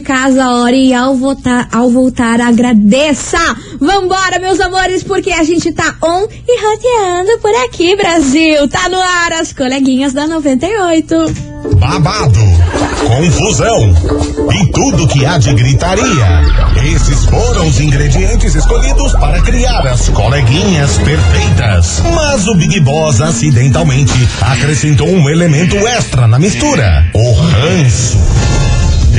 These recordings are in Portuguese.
Casa, ore e ao voltar, ao voltar, agradeça. Vambora, meus amores, porque a gente tá on e roteando por aqui, Brasil. Tá no ar as coleguinhas da 98. Babado, confusão e tudo que há de gritaria. Esses foram os ingredientes escolhidos para criar as coleguinhas perfeitas. Mas o Big Boss acidentalmente acrescentou um elemento extra na mistura: o ranço.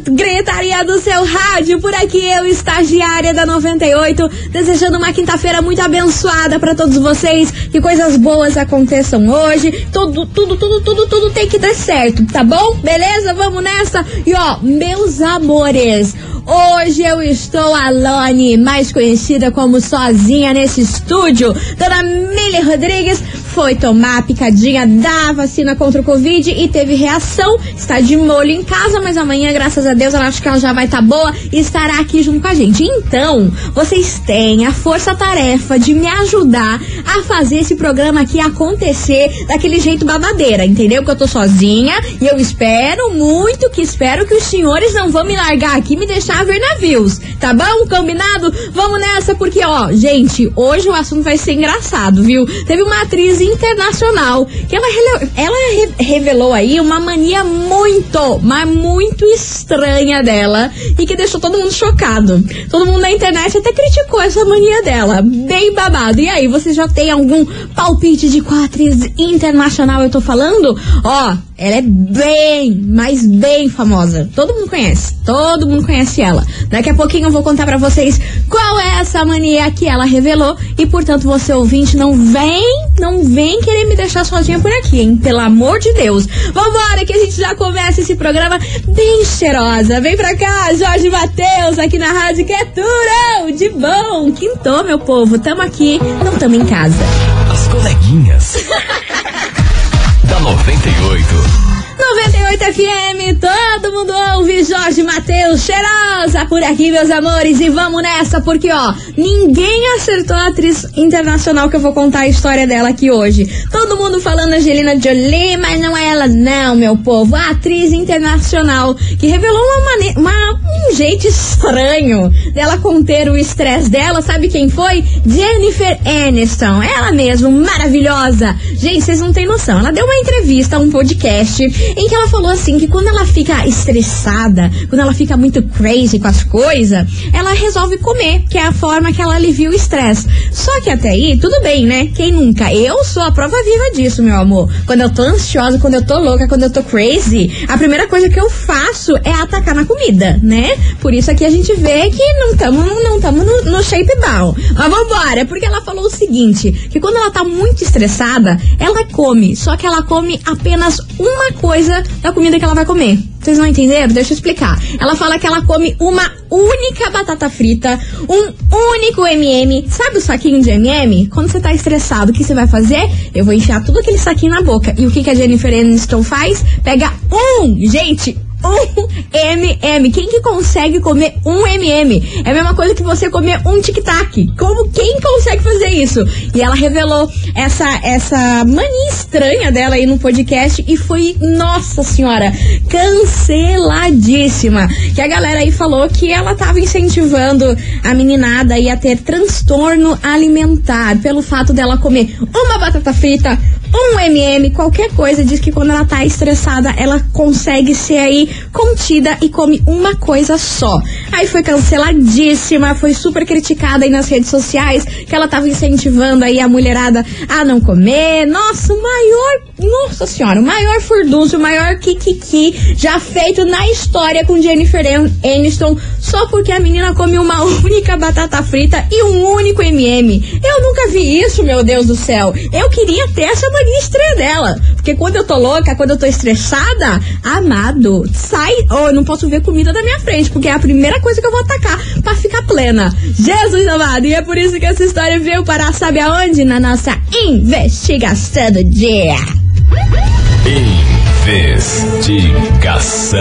gritaria do seu rádio. Por aqui eu, estagiária da 98, desejando uma quinta-feira muito abençoada para todos vocês. Que coisas boas aconteçam hoje. Tudo, tudo, tudo, tudo, tudo tem que dar certo, tá bom? Beleza? Vamos nessa? E ó, meus amores, Hoje eu estou alone, mais conhecida como sozinha nesse estúdio. Dona Mili Rodrigues foi tomar a picadinha da vacina contra o Covid e teve reação. Está de molho em casa, mas amanhã, graças a Deus, ela acho que ela já vai estar tá boa e estará aqui junto com a gente. Então, vocês têm a força-tarefa de me ajudar a fazer esse programa aqui acontecer daquele jeito babadeira, entendeu? Que eu tô sozinha e eu espero muito que espero que os senhores não vão me largar aqui me deixar ver navios, tá bom? Combinado? Vamos nessa, porque, ó, gente, hoje o assunto vai ser engraçado, viu? Teve uma atriz internacional que ela, ela revelou aí uma mania muito, mas muito estranha dela e que deixou todo mundo chocado. Todo mundo na internet até criticou essa mania dela. Bem babado. E aí, você já tem algum palpite de qual atriz internacional eu tô falando? Ó, ela é bem, mas bem famosa. Todo mundo conhece. Todo mundo conhece ela. Daqui a pouquinho eu vou contar para vocês qual é essa mania que ela revelou. E portanto, você ouvinte, não vem, não vem querer me deixar sozinha por aqui, hein? Pelo amor de Deus. Vambora, que a gente já começa esse programa bem cheirosa. Vem pra cá, Jorge Matheus, aqui na Rádio que é turão, de bom. Quintou, meu povo. Tamo aqui, não tamo em casa. As coleguinhas. da 98. 98 FM, todo mundo ouve Jorge Matheus, cheirosa por aqui, meus amores, e vamos nessa, porque ó, ninguém acertou a atriz internacional que eu vou contar a história dela aqui hoje. Todo mundo falando Angelina Jolie, mas não é ela não, meu povo, a atriz internacional que revelou uma, uma um jeito estranho dela conter o estresse dela, sabe quem foi? Jennifer Aniston, ela mesmo, maravilhosa. Gente, vocês não têm noção, ela deu uma entrevista, um podcast em que ela falou assim que quando ela fica estressada, quando ela fica muito crazy com as coisas, ela resolve comer, que é a forma que ela alivia o estresse. Só que até aí, tudo bem, né? Quem nunca? Eu sou a prova viva disso, meu amor. Quando eu tô ansiosa, quando eu tô louca, quando eu tô crazy, a primeira coisa que eu faço é atacar na comida, né? Por isso aqui a gente vê que não estamos não tamo no, no shape bom. Mas vambora, porque ela falou o seguinte, que quando ela tá muito estressada, ela come, só que ela come apenas uma coisa coisa da comida que ela vai comer. Vocês não entenderam? Deixa eu explicar. Ela fala que ela come uma única batata frita, um único MM. Sabe o saquinho de MM? Quando você tá estressado, o que você vai fazer? Eu vou enfiar tudo aquele saquinho na boca. E o que, que a Jennifer Aniston faz? Pega um, gente, um MM. Quem que consegue comer um MM? É a mesma coisa que você comer um tic-tac. Como quem consegue fazer isso? E ela revelou essa essa mania estranha dela aí no podcast e foi, nossa senhora, canceladíssima. Que a galera aí falou que ela tava incentivando a meninada aí a ter transtorno alimentar pelo fato dela comer uma batata frita, um MM, qualquer coisa, diz que quando ela tá estressada, ela consegue ser aí contida e come uma coisa só. Aí foi canceladíssima, foi super criticada aí nas redes sociais, que ela tava incentivando aí a mulherada a não comer. Nossa, o maior, nossa senhora, o maior furdúncio, o maior kikiki já feito na história com Jennifer Aniston, só porque a menina come uma única batata frita e um único MM. Eu nunca vi isso, meu Deus do céu. Eu queria ter essa mania estranha dela. Porque quando eu tô louca, quando eu tô estressada, amado, sai. Oh, eu não posso ver comida da minha frente, porque é a primeira coisa que eu vou atacar pra ficar plena. Jesus amado, e é por isso que essa história veio parar, sabe aonde? Na nossa investigação do dia. Investigação.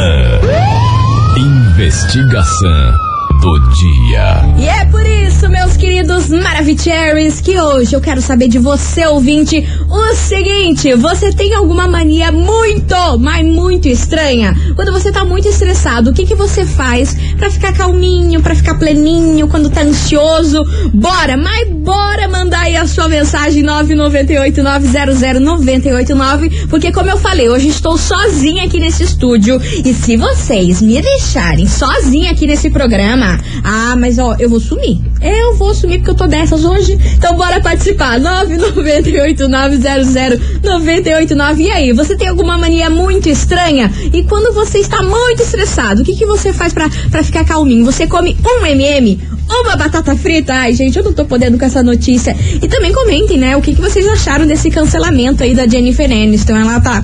Investigação do dia. E é por isso, meus queridos Maravicheries, que hoje eu quero saber de você, ouvinte, o seguinte: você tem alguma mania muito, mas muito estranha? Quando você tá muito estressado, o que, que você faz pra ficar calminho, pra ficar pleninho, quando tá ansioso? Bora, mas bora mandar aí a sua mensagem 998-900-989, porque como eu falei, hoje estou sozinha aqui nesse estúdio e se vocês me deixarem sozinha aqui nesse programa, ah, mas ó, eu vou sumir. Eu vou sumir porque eu tô dessas hoje. Então bora participar. 998900989. E aí, você tem alguma mania muito estranha? E quando você está muito estressado, o que, que você faz pra ficar calminho? Você come um MM? Uma batata frita? Ai, gente, eu não tô podendo com essa notícia. E também comentem, né, o que, que vocês acharam desse cancelamento aí da Jennifer Aniston. Ela tá.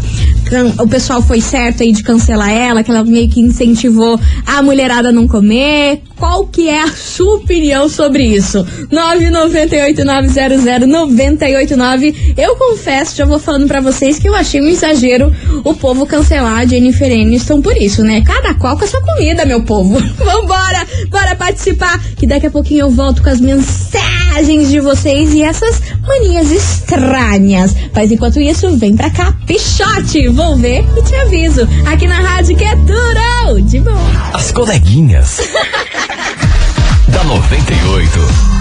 O pessoal foi certo aí de cancelar ela, que ela meio que incentivou a mulherada a não comer. Qual que é a sua opinião sobre isso? 998900989. Eu confesso, já vou falando para vocês que eu achei um exagero o povo cancelar a Jennifer Aniston por isso, né? Cada qual com a sua comida, meu povo. Vambora, bora participar, que daqui a pouquinho eu volto com as mensagens de vocês e essas manias estranhas. Mas enquanto isso, vem pra cá, pichote, vou ver e te aviso. Aqui na rádio que é duro, de bom. As coleguinhas. da 98.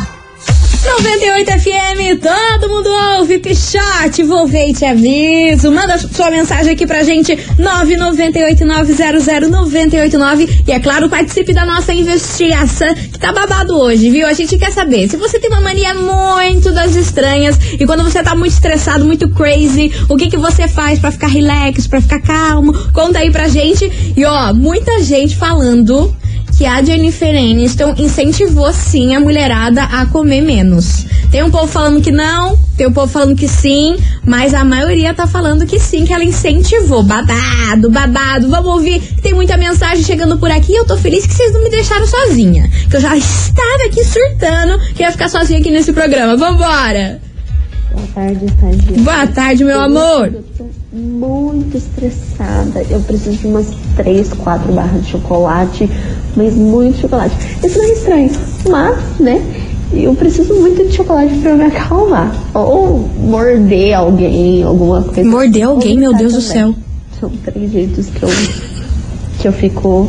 98 FM, todo mundo ouve, Pichote, e te aviso. Manda sua mensagem aqui pra gente, 998900989. E é claro, participe da nossa investigação, que tá babado hoje, viu? A gente quer saber se você tem uma mania muito das estranhas e quando você tá muito estressado, muito crazy, o que que você faz pra ficar relax, pra ficar calmo? Conta aí pra gente. E ó, muita gente falando que a Jennifer Aniston incentivou sim a mulherada a comer menos. Tem um povo falando que não, tem um povo falando que sim, mas a maioria tá falando que sim, que ela incentivou. Babado, babado. Vamos ouvir, tem muita mensagem chegando por aqui. Eu tô feliz que vocês não me deixaram sozinha. Que eu já estava aqui surtando que ia ficar sozinha aqui nesse programa. Vambora! Boa tarde, estagiário. Boa tarde, meu amor. Eu tô muito estressada. Eu preciso de umas 3, 4 barras de chocolate, mas muito chocolate. Isso não é estranho, mas, né? Eu preciso muito de chocolate pra me acalmar. Ou morder alguém, alguma coisa. Morder alguém, meu Deus do também. céu. São três jeitos que eu, que eu fico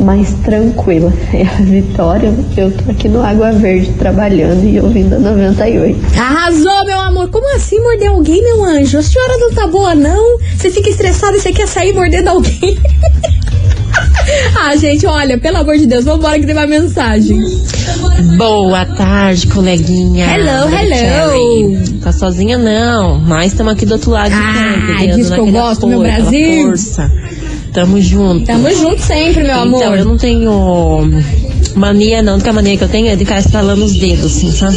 mais tranquila. É a Vitória, eu tô aqui no Água Verde trabalhando e ouvindo a 98. Arrasou, meu amor. Como assim morder alguém, meu anjo? A senhora não tá boa, não? Você fica estressada e você quer sair mordendo alguém? ah, gente, olha, pelo amor de Deus, vambora que tem uma mensagem. Boa tarde, coleguinha. Hello, hello. Cherry. Tá sozinha não, mas estamos aqui do outro lado Ah, do campo, dando diz que eu gosto, meu apoio, Brasil. Força. Tamo junto. Tamo junto sempre, meu amor. Então, eu não tenho mania não, porque a mania que eu tenho é de ficar estalando os dedos, assim, sabe?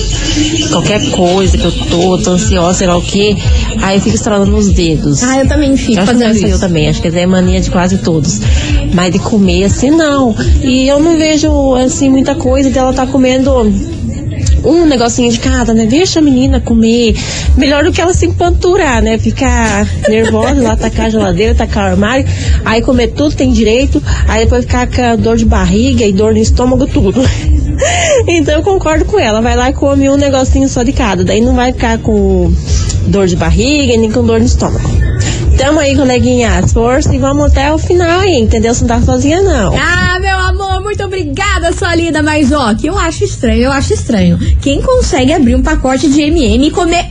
Qualquer coisa que eu tô, tô ansiosa, sei lá o quê, aí eu fico estalando os dedos. Ah, eu também fico fazendo ser eu isso. também, acho que é mania de quase todos. Mas de comer assim, não. E eu não vejo, assim, muita coisa dela tá comendo um negocinho de cada, né? Deixa a menina comer. Melhor do que ela se empanturar, né? Ficar nervosa, lá tacar a geladeira, tacar o armário, aí comer tudo, tem direito, aí depois ficar com dor de barriga e dor no estômago, tudo. Então eu concordo com ela, vai lá e come um negocinho só de cada, daí não vai ficar com dor de barriga nem com dor no estômago. Tamo aí, coleguinhas, força e vamos até o final aí, entendeu? Você não tá sozinha, não. Ah, muito obrigada, sua linda. Mas, ó, que eu acho estranho, eu acho estranho. Quem consegue abrir um pacote de MM e comer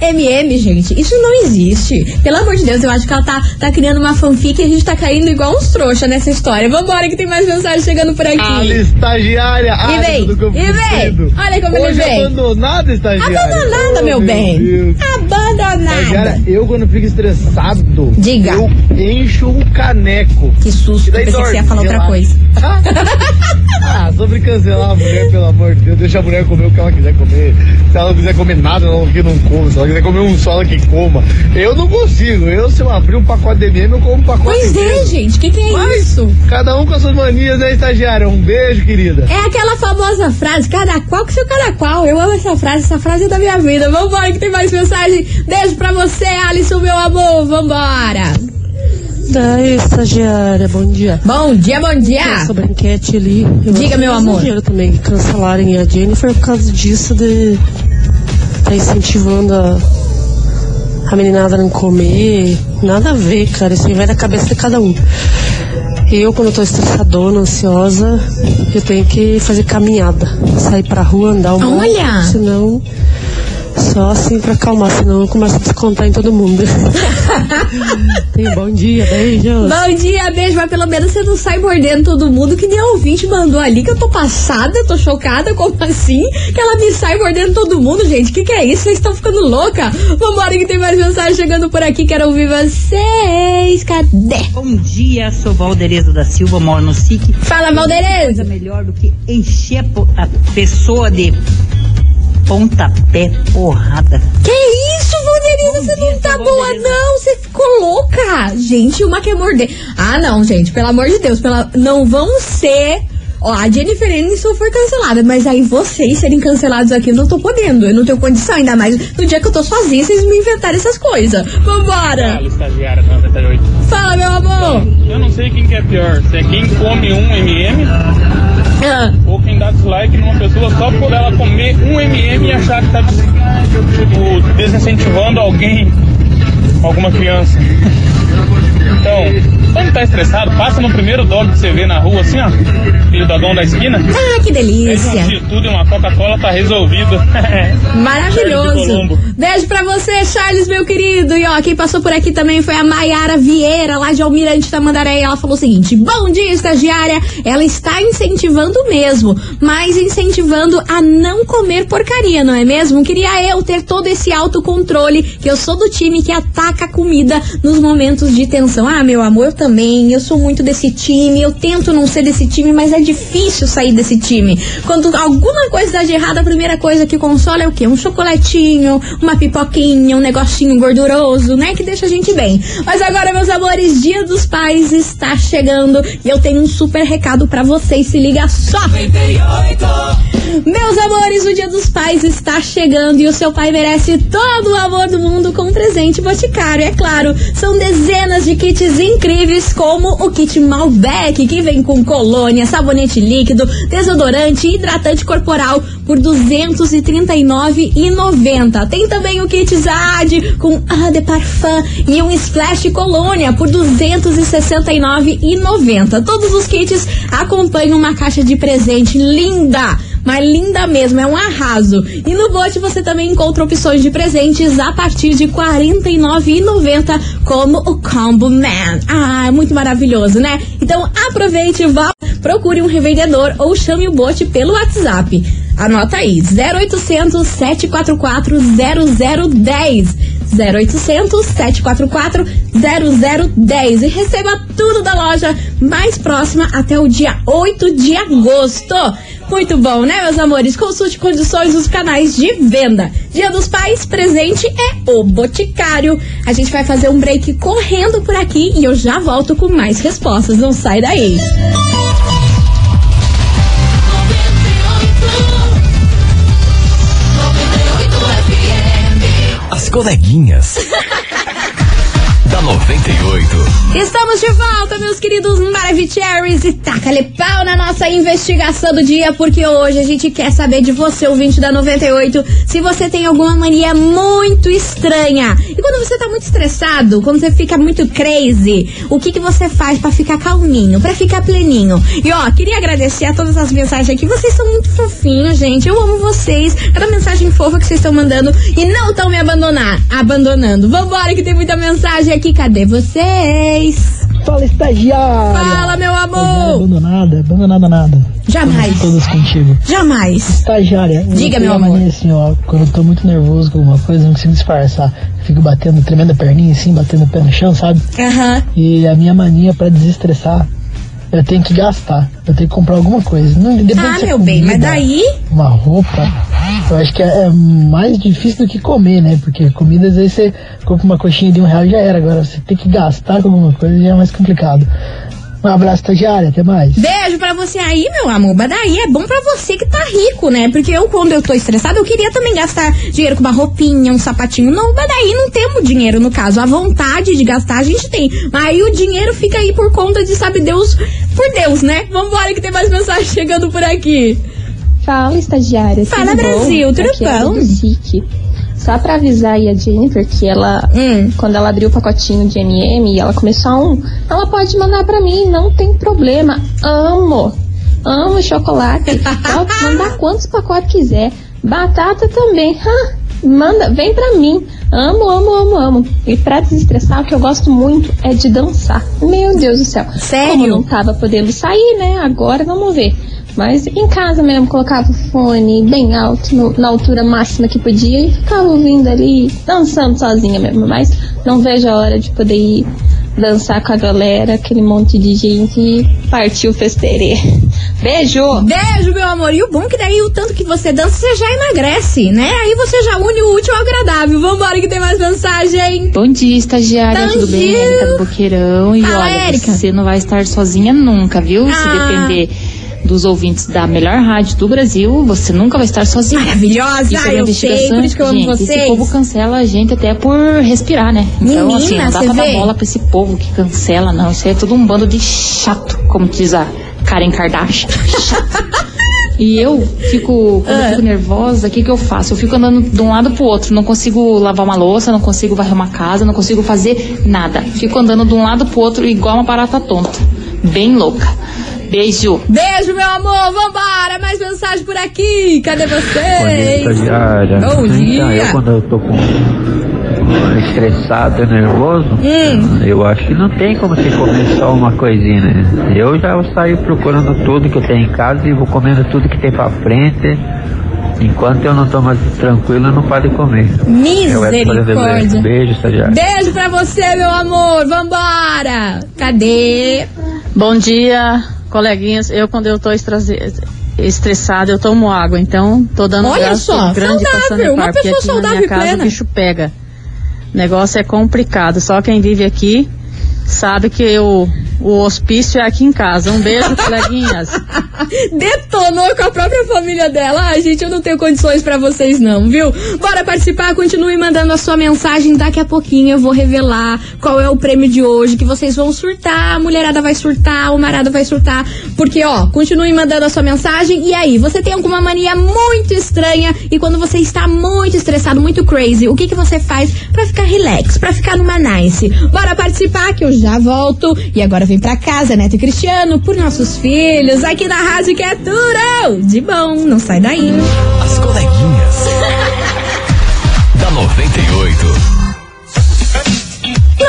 MM, gente? Isso não existe. Pelo amor de Deus, eu acho que ela tá, tá criando uma fanfic e a gente tá caindo igual uns trouxa nessa história. Vambora, que tem mais mensagem chegando por aqui. A estagiária, E vem, e vem. Olha como ele Hoje vem. abandonada, estagiária. Abandonada, Oh, meu bem. Deus. Abandonada. Estagiária, eu quando fico estressado, Diga. eu encho um caneco. Que susto, E daí pensei que você ia falar outra coisa. Ah, sobre cancelar a mulher, pelo amor de Deus, deixa a mulher comer o que ela quiser comer. Se ela não quiser comer nada, não não come, se ela quiser comer um só, ela que coma. Eu não consigo. Eu, se eu abrir um pacote de MM, eu como um pacote Pois é, inteiro. gente, o que, que é Mas, isso? Cada um com as suas manias, né, estagiária? Um beijo, querida. É aquela famosa frase, cada qual com seu cada qual. Eu amo essa frase, essa frase é da minha vida. Vambora que tem mais mensagem. Beijo pra você, Alisson, meu amor. Vambora. Daí, estagiária, bom dia. Bom dia, bom dia. Sobre a enquete ali. eu Diga, meu amor. também cancelarem a Jennifer por causa disso de tá incentivando a, a meninada a não comer. Nada a ver, cara. Isso aí vai da cabeça de cada um. Eu, quando eu tô estressadona, ansiosa, eu tenho que fazer caminhada. Sair pra rua, andar um Olha! pouco, Senão. Só assim pra acalmar, senão eu começo a descontar em todo mundo. Tenha bom dia, beijos. Bom dia, beijo, mas pelo menos você não sai mordendo todo mundo que nem a ouvinte mandou ali, que eu tô passada, tô chocada, como assim? Que ela me sai mordendo todo mundo, gente, que que é isso? Vocês estão ficando louca? Vambora que tem mais mensagem chegando por aqui, quero ouvir vocês, cadê? Bom dia, sou Valdereza da Silva, moro no SIC. Fala, Coisa Valdereza! melhor do que encher a pessoa de pontapé porrada. Que isso, Valdereza, Bom você dia, não tá seu boa não, você ficou louca. Gente, uma quer morder. Ah, não, gente, pelo amor de Deus, pela... não vão ser... Ó, a Jennifer Aniston foi cancelada, mas aí vocês serem cancelados aqui eu não tô podendo, eu não tenho condição, ainda mais no dia que eu tô sozinha, vocês me inventarem essas coisas. Vambora! Fala, estagiária 98. Fala, meu amor! Eu não sei quem que é pior, se é quem come um MM ou quem dá dislike numa pessoa só por ela comer um MM e achar que tá tipo, desincentivando alguém, alguma criança. Então, quando tá estressado, passa no primeiro dog que você vê na rua, assim, ó, aquele dogão da esquina. ah, que Pede um delícia! tudo e uma Coca-Cola, tá resolvido. Maravilhoso. Beijo pra você, Charles, meu querido. E ó, quem passou por aqui também foi a Maiara Vieira, lá de Almirante Tamandaré. Ela falou o seguinte: Bom dia, estagiária. Ela está incentivando mesmo, mas incentivando a não comer porcaria, não é mesmo? Queria eu ter todo esse autocontrole, que eu sou do time que ataca a comida nos momentos de tensão. Ah, meu amor, eu também. Eu sou muito desse time. Eu tento não ser desse time, mas é difícil sair desse time. Quando alguma coisa dá de errado, a primeira coisa que consola é o quê? Um chocolatinho, uma pipoquinha, um negocinho gorduroso, né? Que deixa a gente bem. Mas agora, meus amores, Dia dos Pais está chegando e eu tenho um super recado pra vocês. Se liga só! Meus amores, o Dia dos Pais está chegando e o seu pai merece todo o amor do mundo com um presente boticário, é claro. São dezenas de kits incríveis, como o kit Malbec, que vem com colônia, sabonete líquido, desodorante e hidratante corporal por R$ 239,90. Tem também o kit Zad com Eau de Parfum e um Splash Colônia por R$ 269,90. Todos os kits acompanham uma caixa de presente linda mas linda mesmo, é um arraso. E no Bote você também encontra opções de presentes a partir de R$ 49,90, como o Combo Man. Ah, é muito maravilhoso, né? Então aproveite, vá, procure um revendedor ou chame o Bote pelo WhatsApp. Anota aí, 0800 744 0010. 0800 744 0010 e receba tudo da loja mais próxima até o dia 8 de agosto. Muito bom, né, meus amores? Consulte condições nos canais de venda. Dia dos Pais, presente é o Boticário. A gente vai fazer um break correndo por aqui e eu já volto com mais respostas. Não sai daí. As coleguinhas. Da 98. Estamos de volta, meus queridos Maravicheries, e taca-lhe pau na nossa investigação do dia, porque hoje a gente quer saber de você, ouvinte da 98, se você tem alguma mania muito estranha. E quando você tá muito estressado, quando você fica muito crazy, o que que você faz pra ficar calminho, pra ficar pleninho? E ó, queria agradecer a todas as mensagens aqui, vocês são muito fofinhos, gente, eu amo vocês, cada mensagem fofa que vocês estão mandando e não estão me abandonar, abandonando. Vambora que tem muita mensagem aqui, cadê vocês? Fala, estagiária! Fala, meu Estagiária amor! abandonada, abandonada nada. Jamais. Todas contigo. Jamais. Estagiária, Diga, meu amor. mania assim, ó, quando eu tô muito nervoso com alguma coisa, eu não consigo disfarçar. Eu fico batendo, tremendo a perninha assim, batendo o pé no chão, sabe? Aham. E a minha mania pra desestressar eu tenho que gastar, eu tenho que comprar alguma coisa. Não, Ah, é meu bem, mas comida, daí. Uma roupa, eu acho que é, é mais difícil do que comer, né? Porque comida, às vezes você compra uma coxinha de um real e já era. Agora, você tem que gastar com alguma coisa já é mais complicado. Um abraço, estagiária, até mais. Beijo pra você aí, meu amor. Mas daí é bom pra você que tá rico, né? Porque eu, quando eu tô estressada, eu queria também gastar dinheiro com uma roupinha, um sapatinho novo. Mas daí não temos dinheiro, no caso. A vontade de gastar a gente tem. Mas aí o dinheiro fica aí por conta de, sabe Deus, por Deus, né? Vambora que tem mais mensagem chegando por aqui. Fala, estagiária. Fala, tudo bom? Brasil, tudo Aqui é bom? SIC. Só pra avisar aí a Jennifer que ela, Hum. quando ela abriu o pacotinho de MM e ela começou a um, ela pode mandar pra mim, não tem problema. Amo, amo chocolate. Pode mandar quantos pacotes quiser. Batata também. Ha, manda, vem pra mim. Amo, amo, amo, amo. E pra desestressar, o que eu gosto muito é de dançar. Meu Deus do céu. Sério? Como não tava podendo sair, né? Agora vamos ver. Mas em casa mesmo, colocava o fone bem alto, no- na altura máxima que podia, e ficava ouvindo ali, dançando sozinha mesmo. Mas não vejo a hora de poder ir dançar com a galera, aquele monte de gente e partir o festerê. Beijo! Beijo, meu amor. E o bom é que daí o tanto que você dança, você já emagrece, né? Aí você já une o útil ao agradável. Vambora que tem mais mensagem. Bom dia, estagiária, Bom tudo bem? Érica do Boqueirão. E Fala, olha, Érica. você não vai estar sozinha nunca, viu? Se Ah. depender dos ouvintes da melhor rádio do Brasil, você nunca vai estar sozinha. Maravilhosa, sobre a eu sei, por isso que eu amo gente, vocês. Esse povo cancela a gente até por respirar, né? Então, Menina, assim, não dá pra dar bola pra esse povo que cancela, não. Isso aí é tudo um bando de chato, como diz a Karen Kardashian. Chato. E eu fico, quando Ah. eu fico nervosa, o que, que eu faço? Eu fico andando de um lado pro outro. Não consigo lavar uma louça, não consigo varrer uma casa, não consigo fazer nada. Fico andando de um lado pro outro igual uma barata tonta. Bem louca. Beijo. Beijo, meu amor. Vambora. Mais mensagem por aqui. Cadê Bom dia, vocês? Bom Então, dia. eu quando eu tô com estressado, nervoso, Hum. eu acho que não tem como você comer só uma coisinha, né? Eu já saio procurando tudo que eu tenho em casa e vou comendo tudo que tem pra frente. Enquanto eu não tô mais tranquilo, não pode comer. Eu é Misericórdia. Beijo, estagiário. Beijo pra você, meu amor. Vambora. Cadê? Bom dia, coleguinhas. Eu, quando eu tô estressada, eu tomo água. Então, tô dando Olha só, grande saudável, passando uma pessoa aqui na saudável minha e casa plena. o bicho pega. O negócio é complicado. Só quem vive aqui sabe que o, o hospício é aqui em casa. Um beijo, coleguinhas. Detonou com a própria família dela. Ai, gente, eu não tenho condições pra vocês não, viu? Bora participar, continue mandando a sua mensagem. Daqui a pouquinho eu vou revelar qual é o prêmio de hoje, que vocês vão surtar, a mulherada vai surtar, o marado vai surtar. Porque, ó, continue mandando a sua mensagem. E aí, você tem alguma mania muito estranha e quando você está muito estressado, muito crazy, o que que você faz pra ficar relax, pra ficar numa nice? Bora participar que eu já volto. E agora vem pra casa, Neto e Cristiano, por nossos filhos, aqui na Rádio que é tudo de bom. Não sai daí. As coleguinhas. da 98.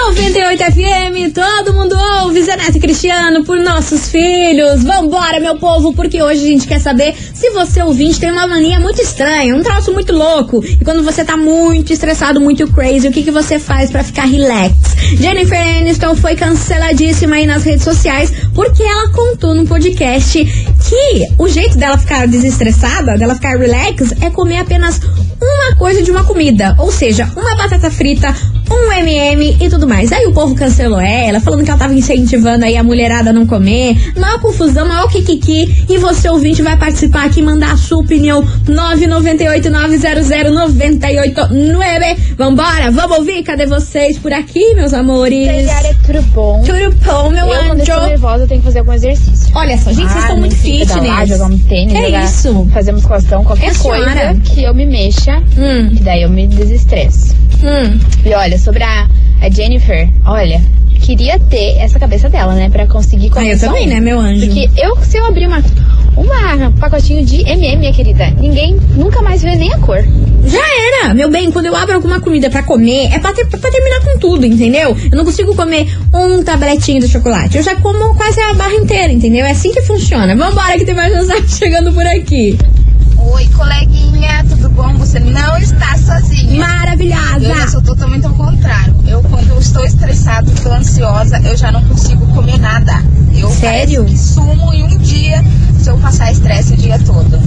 98 FM, todo mundo ouve, Zé Neto e Cristiano, por nossos filhos. Vambora, meu povo, porque hoje a gente quer saber se você ouvinte tem uma mania muito estranha, um troço muito louco. E quando você tá muito estressado, muito crazy, o que, que você faz pra ficar relax? Jennifer Aniston foi canceladíssima aí nas redes sociais porque ela contou num podcast que o jeito dela ficar desestressada, dela ficar relax, é comer apenas uma coisa de uma comida. Ou seja, uma batata frita, um MM e tudo mais. Aí o povo cancelou ela, falando que ela tava incentivando aí a mulherada a não comer. Maior confusão, maior kikiki. E você, ouvinte, vai participar aqui, mandar a sua opinião. 998-900-989. Vambora, vamos ouvir? Cadê vocês por aqui, meus amores? Estagiária, tudo bom? Tudo bom, meu eu, quando eu tô anjo? nervosa, eu tenho que fazer algum exercício. Olha só, gente, vocês estão muito fitness. fitness. jogar um tênis, É jogar, isso. fazer musculação, qualquer É, coisa senhora. que eu me mexa, Hum. que daí eu me desestresso. Hum. E olha, sobre a, a Jennifer, olha, queria ter essa cabeça dela, né, pra conseguir Ah, comer eu só também, um. né, meu anjo? Porque eu, se eu abrir uma, uma um pacotinho de MM, minha querida, ninguém nunca mais vê nem a cor. Já era! Meu bem, quando eu abro alguma comida pra comer, é pra, ter- pra terminar com tudo, entendeu? Eu não consigo comer um tabletinho de chocolate. Eu já como quase a barra inteira, entendeu? É assim que funciona. Vambora que tem mais mensagem chegando por aqui. Oi, coleguinha, tudo bom? Você não está sozinha. Maravilhosa! Eu sou totalmente ao contrário. Eu, quando eu estou estressada, estou ansiosa, eu já não consigo comer nada. Eu Sério? Sumo em um dia se eu passar estresse o dia todo.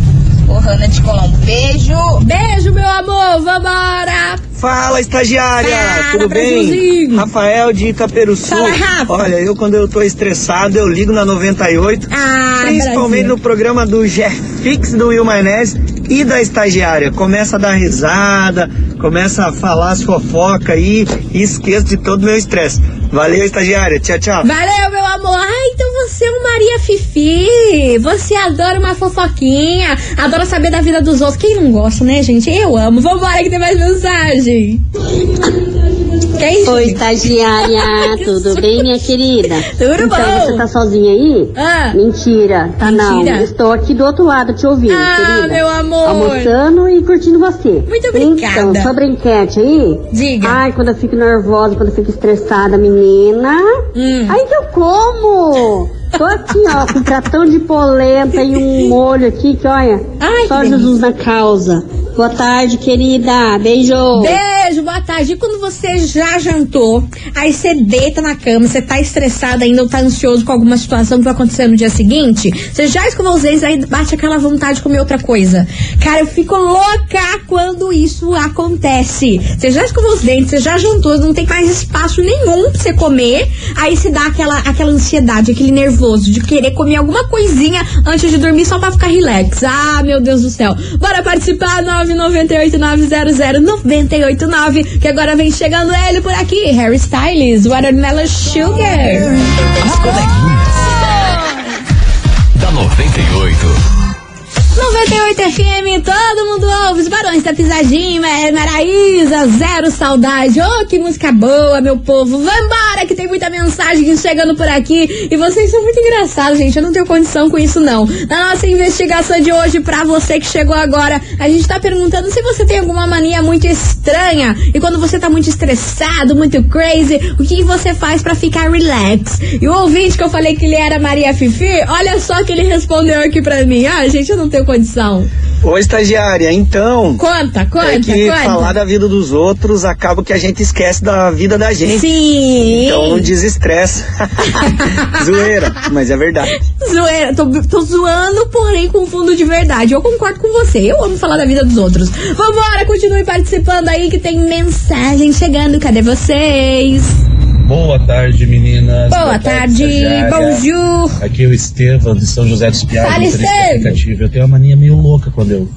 Ô, Hanna de Colombo, beijo! Beijo, meu amor, vambora! Fala, estagiária! Fala, Tudo bem? Brasilzinho. Rafael de Itaperuçu. Fala, Rafa. Olha, eu quando eu tô estressado, eu ligo na 98, Ah, principalmente Brasil. no programa do Jeff Fix do Will Maionese e da estagiária. Começa a dar risada, começa a falar as fofocas aí e esqueço de todo o meu estresse. Valeu, estagiária. Tchau, tchau. Valeu, meu amor. Ah, então você é um Maria Fifi. Você adora uma fofoquinha, adora saber da vida dos outros. Quem não gosta, né, gente? Eu amo. Vambora que tem mais mensagem. Quem? Oi, estagiária, tudo bem, minha querida? Tudo então, bom. você tá sozinha aí? Ah. Mentira, tá Mentira? não. Estou aqui do outro lado te ouvindo, Ah, querida. meu amor. Almoçando e curtindo você. Muito obrigada. Então, sobre a enquete aí? Diga. Ai, quando eu fico nervosa, quando eu fico estressada, menina. Hum. Aí que eu como! Tô aqui, ó, com um pratão de polenta e um molho aqui que, olha, Ai, só Jesus na causa. Boa tarde, querida. Beijo. Beijo, boa tarde. E quando você já jantou, aí você deita na cama, você tá estressado ainda ou tá ansioso com alguma situação que vai acontecer no dia seguinte, você já escovou os dentes, aí bate aquela vontade de comer outra coisa. Cara, eu fico louca quando isso acontece. Você já escovou os dentes, você já jantou, não tem mais espaço nenhum pra você comer, aí se dá aquela, aquela ansiedade, aquele nervoso de querer comer alguma coisinha antes de dormir só pra ficar relax. Ah, meu Deus do céu. Bora participar, 998-900-989, que agora vem chegando ele por aqui, Harry Styles, Watermelon Sugar. As coleguinhas. Da 98. 98 FM, todo mundo ouve os barões da pisadinha, Mar- Maraísa, zero saudade. Oh, que música boa, meu povo. Vambora, que tem muita mensagem chegando por aqui. E vocês são muito engraçados, gente. Eu não tenho condição com isso, não. Na nossa investigação de hoje, pra você que chegou agora, a gente tá perguntando se você tem alguma mania muito estranha. E quando você tá muito estressado, muito crazy, o que você faz pra ficar relax? E o ouvinte que eu falei que ele era Maria Fifi, olha só que ele respondeu aqui pra mim. Ah, gente, eu não tenho condição. Ô, estagiária, então. Conta, conta, é que conta. falar da vida dos outros acaba que a gente esquece da vida da gente. Sim. Então não desestressa. Zoeira, mas é verdade. Zoeira, tô, tô zoando, porém com fundo de verdade. Eu concordo com você. Eu amo falar da vida dos outros. Vambora, continue participando aí que tem mensagem chegando. Cadê vocês? Boa tarde, meninas. Boa tarde, estagiária. bonjour. Aqui é o Estevam, de São José dos motorista Estevam. aplicativo. Eu tenho uma mania meio louca quando eu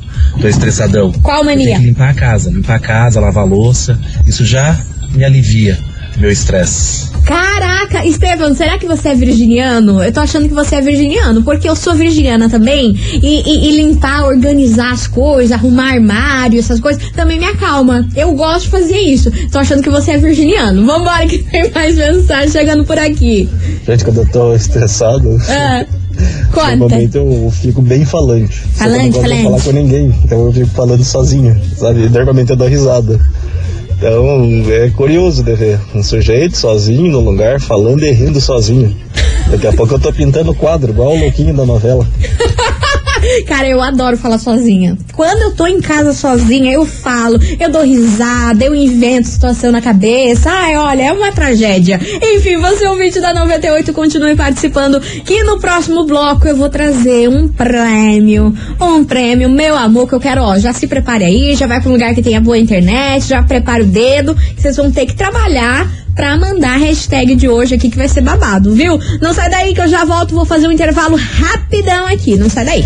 tô estressadão. Qual mania? Eu tenho que limpar a casa, limpar a casa, lavar a louça. Isso já me alivia meu estresse. Caraca, Estevam, será que você é virginiano? Eu tô achando que você é virginiano, porque eu sou virginiana também. E, e- e limpar, organizar as coisas, arrumar armário, essas coisas, também me acalma. Eu gosto de fazer isso. Tô achando que você é virginiano. Vambora que tem mais mensagem chegando por aqui. Gente, quando eu tô estressado, Ah, conta. normalmente eu fico bem falante. Só que eu Falante, não gosto de falante. falar com ninguém. Então eu fico falando sozinho, sabe? Normalmente eu dou risada. Então é curioso de ver um sujeito sozinho no lugar, falando e rindo sozinho. Daqui a pouco eu tô pintando quadro, igual o louquinho da novela. Cara, eu adoro falar sozinha. Quando eu tô em casa sozinha, eu falo, eu dou risada, eu invento situação na cabeça. Ai, olha, é uma tragédia. Enfim, você ouvinte da 98, continue participando. Que no próximo bloco eu vou trazer um prêmio. Um prêmio, meu amor, que eu quero, ó, já se prepare aí, já vai pra um lugar que tenha boa internet, já prepara o dedo, que vocês vão ter que trabalhar pra mandar a hashtag de hoje aqui que vai ser babado, viu? Não sai daí que eu já volto, vou fazer um intervalo rapidão aqui. Não sai daí.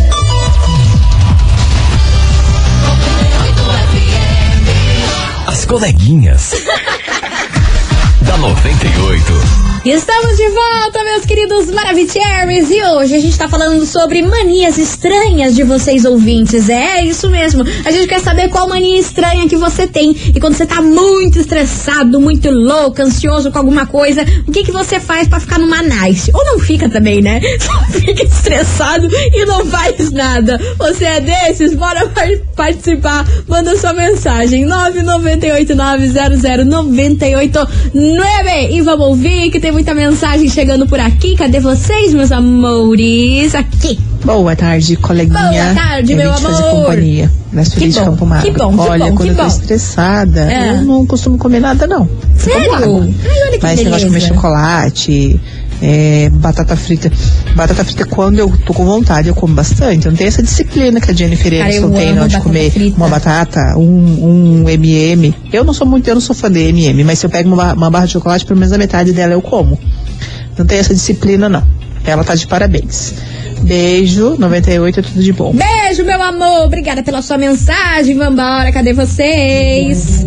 Coleguinhas. da 98. Estamos de volta, meus queridos Maravicheries, e hoje a gente tá falando sobre manias estranhas de vocês ouvintes. É isso mesmo. A gente quer saber qual mania estranha que você tem. E quando você tá muito estressado, muito louco, ansioso com alguma coisa, o que que você faz pra ficar numa nice? Ou não fica também, né? Só fica estressado e não faz nada. Você é desses? Bora par- participar. Manda sua mensagem 998900989 e vamos ouvir que tem muita mensagem chegando por aqui. Cadê vocês, meus amores? Aqui. Boa tarde, coleguinha. Boa tarde, eu meu te fazer amor. companhia. Na Que Suíte de Campo Magro. que bom, que Olha, bom, quando que eu tô bom. estressada, É. eu não costumo comer nada, não. Sério? Ai, olha que Mas esse negócio de comer beleza. chocolate, é, batata frita. Batata frita, quando eu tô com vontade, eu como bastante. Eu não tenho essa disciplina que a Jennifer Aniston tem, não, de comer frita. uma batata, um, um MM. Eu não sou muito, eu não sou fã de MM, mas se eu pego uma, uma barra de chocolate, pelo menos a metade dela eu como. Não tenho essa disciplina, não. Ela tá de parabéns. Beijo, 98 é tudo de bom. Beijo, meu amor. Obrigada pela sua mensagem. Vambora, cadê vocês?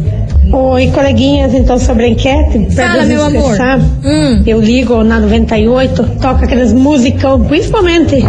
Oi, coleguinhas, então sobre a enquete, Fala, meu amor. Hum. eu ligo na 98, toca aquelas musicão, principalmente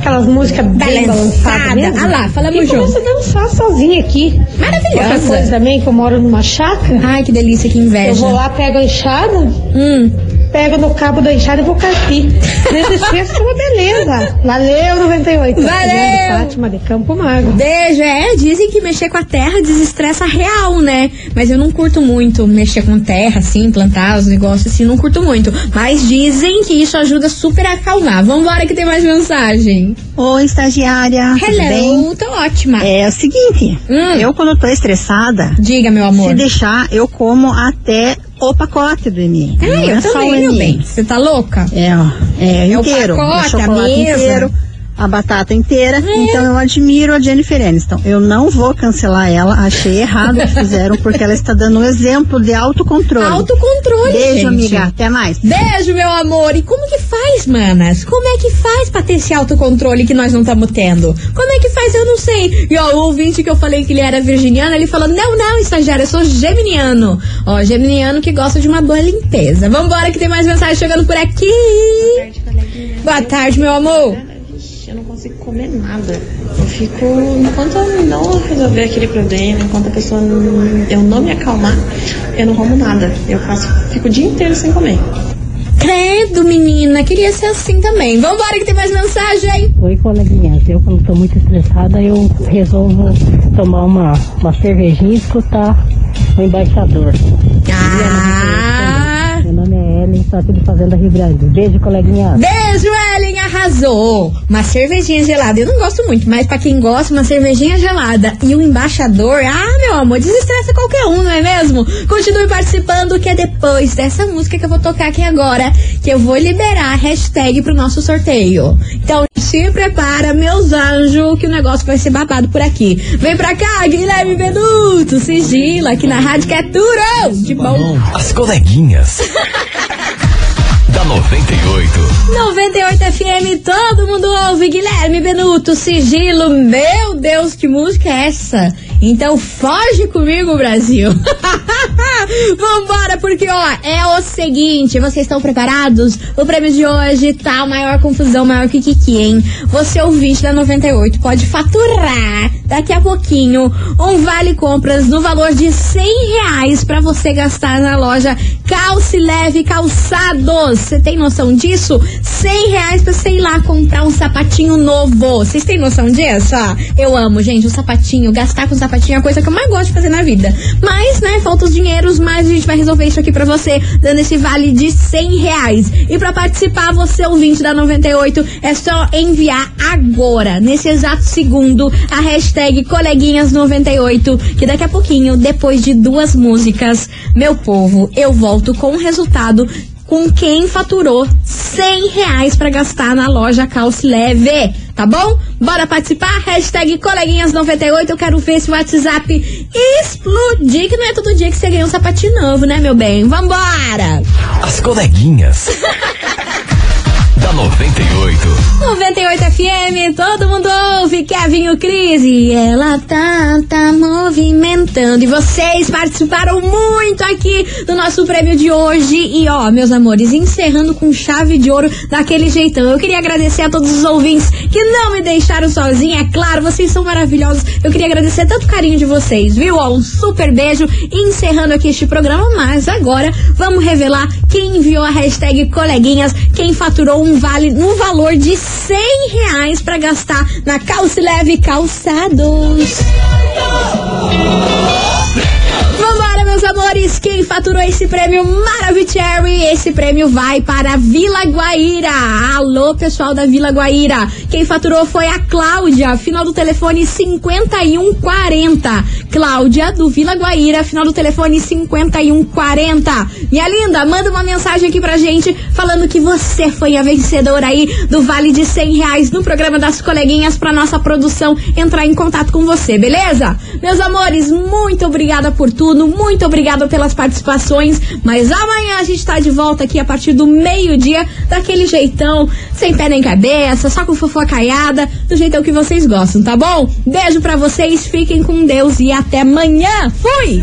aquelas músicas bem Balançada. balançadas mesmo. Ah lá, falamos e começo a dançar sozinha aqui. Maravilhosa. Outra coisa também, que eu moro numa chácara. Ai, que delícia, que inveja. Eu vou lá, pego a enxada, Hum. Pego no cabo da enxada e vou carpir. É uma beleza. Valeu, 98. Valeu. Fátima de Campo Magro. Beijo, é, dizem que mexer com a terra desestressa real, né? Mas eu não curto muito mexer com terra, assim, plantar os negócios assim, não curto muito. Mas dizem que isso ajuda super a acalmar. Vambora que tem mais mensagem. Oi, estagiária. tudo Hello, bem? tô ótima. É o seguinte, Hum. eu quando tô estressada, diga meu amor. Se deixar, eu como até o pacote do. Ai, Não eu é também, o meu bem. Você tá louca? É, ó, é, É o inteiro. pacote, o chocolate a mesa. inteiro, a batata inteira. É. Então eu admiro a Jennifer Aniston. Eu não vou cancelar ela. Achei errado o que fizeram, porque ela está dando um exemplo de autocontrole. Autocontrole, Beijo, gente. amiga. Até mais. Beijo, meu amor. E como que faz, manas? Como é que faz pra ter esse autocontrole que nós não estamos tendo? Como é que faz? Eu não sei. E ó, o ouvinte que eu falei que ele era virginiano, ele falou: não, não, estagiário, eu sou geminiano. Ó, geminiano que gosta de uma boa limpeza. Vambora que tem mais mensagem chegando por aqui. Boa tarde, meu amor. Eu não consigo comer nada. Eu fico. Enquanto eu não resolver aquele problema, enquanto a pessoa não, eu não me acalmar, eu não como nada. Eu faço, fico o dia inteiro sem comer. Credo, menina, queria ser assim também. Vambora que tem mais mensagem. Oi, coleguinhas. Eu, quando estou muito estressada, eu resolvo tomar uma, uma cervejinha e escutar o embaixador. Ah! Meu nome é Ellen, sou aqui do Fazenda Rio Grande. Beijo, coleguinha. Beijo, Ellen, arrasou. Uma cervejinha gelada. Eu não gosto muito, mas pra quem gosta, uma cervejinha gelada. E o embaixador, ah, meu amor, desestressa qualquer um, não é mesmo? Continue participando, que é depois dessa música que eu vou tocar aqui agora, que eu vou liberar a hashtag pro nosso sorteio. Então, se prepara, meus anjos, que o negócio vai ser babado por aqui. Vem pra cá, Guilherme Benuto, sigila aqui na Rádio que é de bom. As coleguinhas. da 98. 98 FM, todo mundo ouve. Guilherme Benuto, sigilo. Meu Deus, que música é essa? Então foge comigo, Brasil. Vambora, porque ó, é o seguinte, vocês estão preparados? O prêmio de hoje tá maior confusão, maior que Kiki, hein? Você ouvinte da 98 pode faturar daqui a pouquinho um vale compras no valor de 100 reais pra você gastar na loja Calce Leve Calçados. Você tem noção disso? 100 reais pra você ir lá comprar um sapatinho novo. Vocês têm noção disso? Ah, eu amo, gente, o sapatinho. Gastar com sapatinho é a coisa que eu mais gosto de fazer na vida. Mas, né, falta os dinheiros, mas a gente vai resolver isso aqui pra você, dando esse vale de 100 reais. E pra participar, você ouvinte da 98, é só enviar agora, nesse exato segundo, a hashtag coleguinhas98, que daqui a pouquinho, depois de duas músicas, meu povo, eu volto com o resultado com quem faturou 100 reais pra gastar na loja Calce Leve, tá bom? Bora participar? Hashtag coleguinhas98, eu quero ver esse WhatsApp explodir, que não é todo dia que você ganha um sapatinho novo, né, meu bem? Vambora! As coleguinhas. da 98. 98 FM, todo mundo ouve, Kevin o Cris e ela tá, tá movimentando. E vocês participaram muito aqui do nosso prêmio de hoje. E ó, meus amores, encerrando com chave de ouro daquele jeitão. Eu queria agradecer a todos os ouvintes que não me deixaram sozinha. É claro, vocês são maravilhosos. Eu queria agradecer tanto o carinho de vocês, viu? Ó, um super beijo. Encerrando aqui este programa, mas agora vamos revelar quem enviou a hashtag coleguinhas, quem faturou um vale no valor de 100 reais pra gastar na Calce Leve Calçados. Vambora, meus amores! Quem faturou esse prêmio Maravicherry? Esse prêmio vai para Vila Guaíra. Alô, pessoal da Vila Guaíra. Quem faturou foi a Cláudia, final do telefone 5140. Cláudia, do Vila Guaíra, final do telefone 5140. Minha linda, manda uma mensagem aqui pra gente falando que você foi a vencedora aí do Vale de 100 reais no programa das coleguinhas pra nossa produção entrar em contato com você, beleza? Meus amores, muito obrigada por tudo, muito obrigada pelas participações, mas amanhã a gente tá de volta aqui a partir do meio-dia, daquele jeitão, sem pé nem cabeça, só com fofocaiada, do jeitão que vocês gostam, tá bom? Beijo pra vocês, fiquem com Deus e até amanhã. Fui!